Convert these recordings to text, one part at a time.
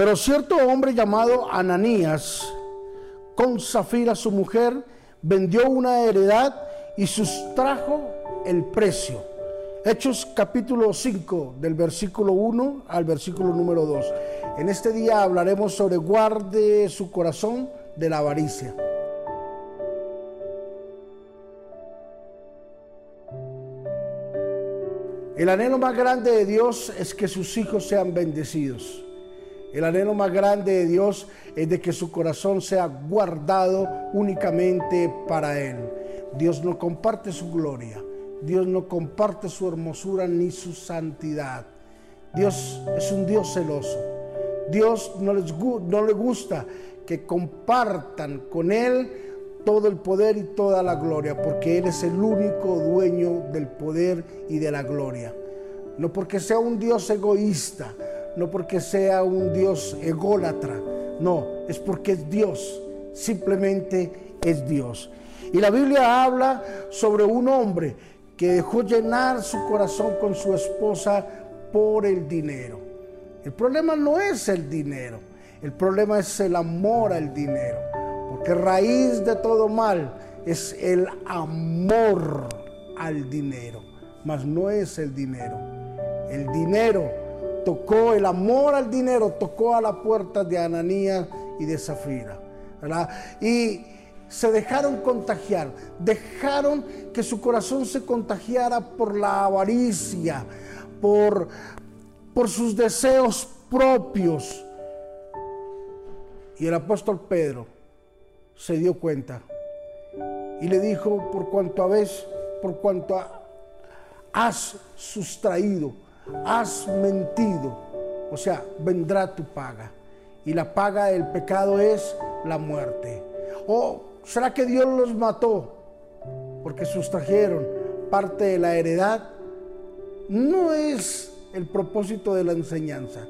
Pero cierto hombre llamado Ananías, con Zafira su mujer, vendió una heredad y sustrajo el precio. Hechos capítulo 5 del versículo 1 al versículo número 2. En este día hablaremos sobre guarde su corazón de la avaricia. El anhelo más grande de Dios es que sus hijos sean bendecidos. El anhelo más grande de Dios es de que su corazón sea guardado únicamente para Él. Dios no comparte su gloria. Dios no comparte su hermosura ni su santidad. Dios es un Dios celoso. Dios no, les, no le gusta que compartan con Él todo el poder y toda la gloria, porque Él es el único dueño del poder y de la gloria. No porque sea un Dios egoísta, no porque sea un Dios ególatra, no, es porque es Dios, simplemente es Dios. Y la Biblia habla sobre un hombre que dejó llenar su corazón con su esposa por el dinero. El problema no es el dinero, el problema es el amor al dinero, porque raíz de todo mal es el amor al dinero, mas no es el dinero. El dinero tocó, el amor al dinero tocó a la puerta de Ananías y de Zafira. Y se dejaron contagiar, dejaron que su corazón se contagiara por la avaricia, por, por sus deseos propios. Y el apóstol Pedro se dio cuenta y le dijo, por cuanto habéis, por cuanto has sustraído, has mentido, o sea, vendrá tu paga. Y la paga del pecado es la muerte. ¿O será que Dios los mató porque sustrajeron parte de la heredad? No es el propósito de la enseñanza.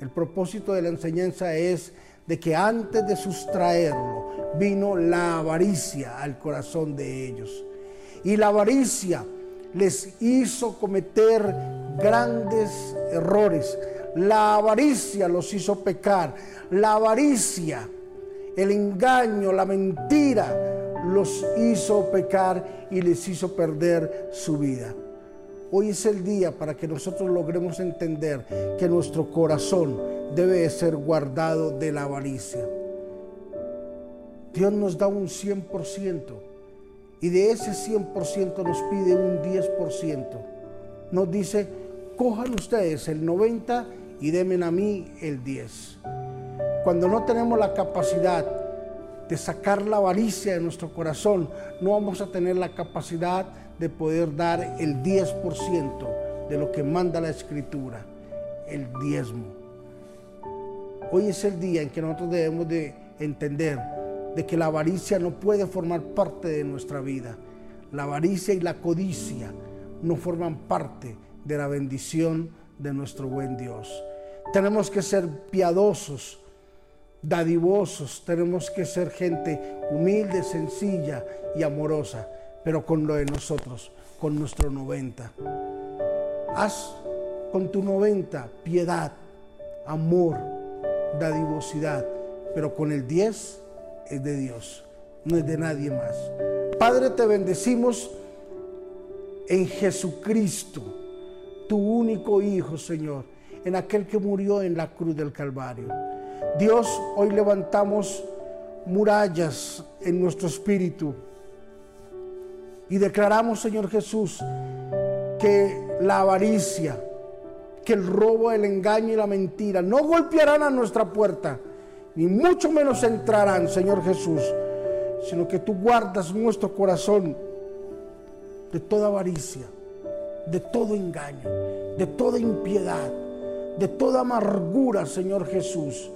El propósito de la enseñanza es de que antes de sustraerlo vino la avaricia al corazón de ellos. Y la avaricia les hizo cometer grandes errores. La avaricia los hizo pecar. La avaricia, el engaño, la mentira los hizo pecar y les hizo perder su vida. Hoy es el día para que nosotros logremos entender que nuestro corazón debe ser guardado de la avaricia. Dios nos da un 100% y de ese 100% nos pide un 10%. Nos dice, cojan ustedes el 90 y denme a mí el 10. Cuando no tenemos la capacidad de sacar la avaricia de nuestro corazón, no vamos a tener la capacidad de poder dar el 10% de lo que manda la escritura, el diezmo. Hoy es el día en que nosotros debemos de entender de que la avaricia no puede formar parte de nuestra vida. La avaricia y la codicia no forman parte de la bendición de nuestro buen Dios. Tenemos que ser piadosos, dadivosos, tenemos que ser gente humilde, sencilla y amorosa, pero con lo de nosotros, con nuestro 90. Haz con tu 90 piedad, amor, dadivosidad, pero con el 10 es de Dios, no es de nadie más. Padre, te bendecimos en Jesucristo, tu único Hijo, Señor, en aquel que murió en la cruz del Calvario. Dios, hoy levantamos murallas en nuestro espíritu y declaramos, Señor Jesús, que la avaricia, que el robo, el engaño y la mentira no golpearán a nuestra puerta ni mucho menos entrarán, Señor Jesús, sino que tú guardas nuestro corazón de toda avaricia, de todo engaño, de toda impiedad, de toda amargura, Señor Jesús.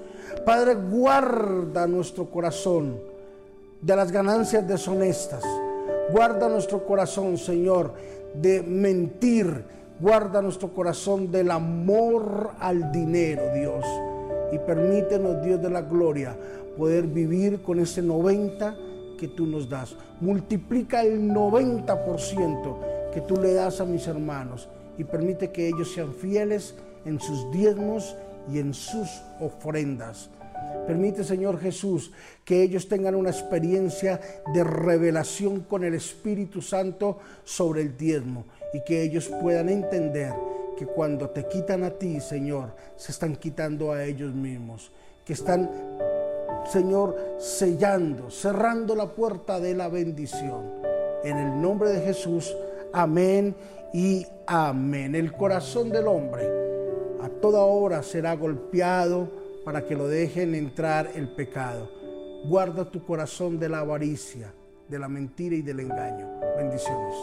Padre, guarda nuestro corazón de las ganancias deshonestas. Guarda nuestro corazón, Señor, de mentir. Guarda nuestro corazón del amor al dinero, Dios y permítenos, Dios de la gloria, poder vivir con ese 90 que tú nos das. Multiplica el 90% que tú le das a mis hermanos y permite que ellos sean fieles en sus diezmos y en sus ofrendas. Permite, Señor Jesús, que ellos tengan una experiencia de revelación con el Espíritu Santo sobre el diezmo y que ellos puedan entender que cuando te quitan a ti, Señor, se están quitando a ellos mismos, que están, Señor, sellando, cerrando la puerta de la bendición. En el nombre de Jesús, amén y amén. El corazón del hombre a toda hora será golpeado para que lo dejen entrar el pecado. Guarda tu corazón de la avaricia, de la mentira y del engaño. Bendiciones.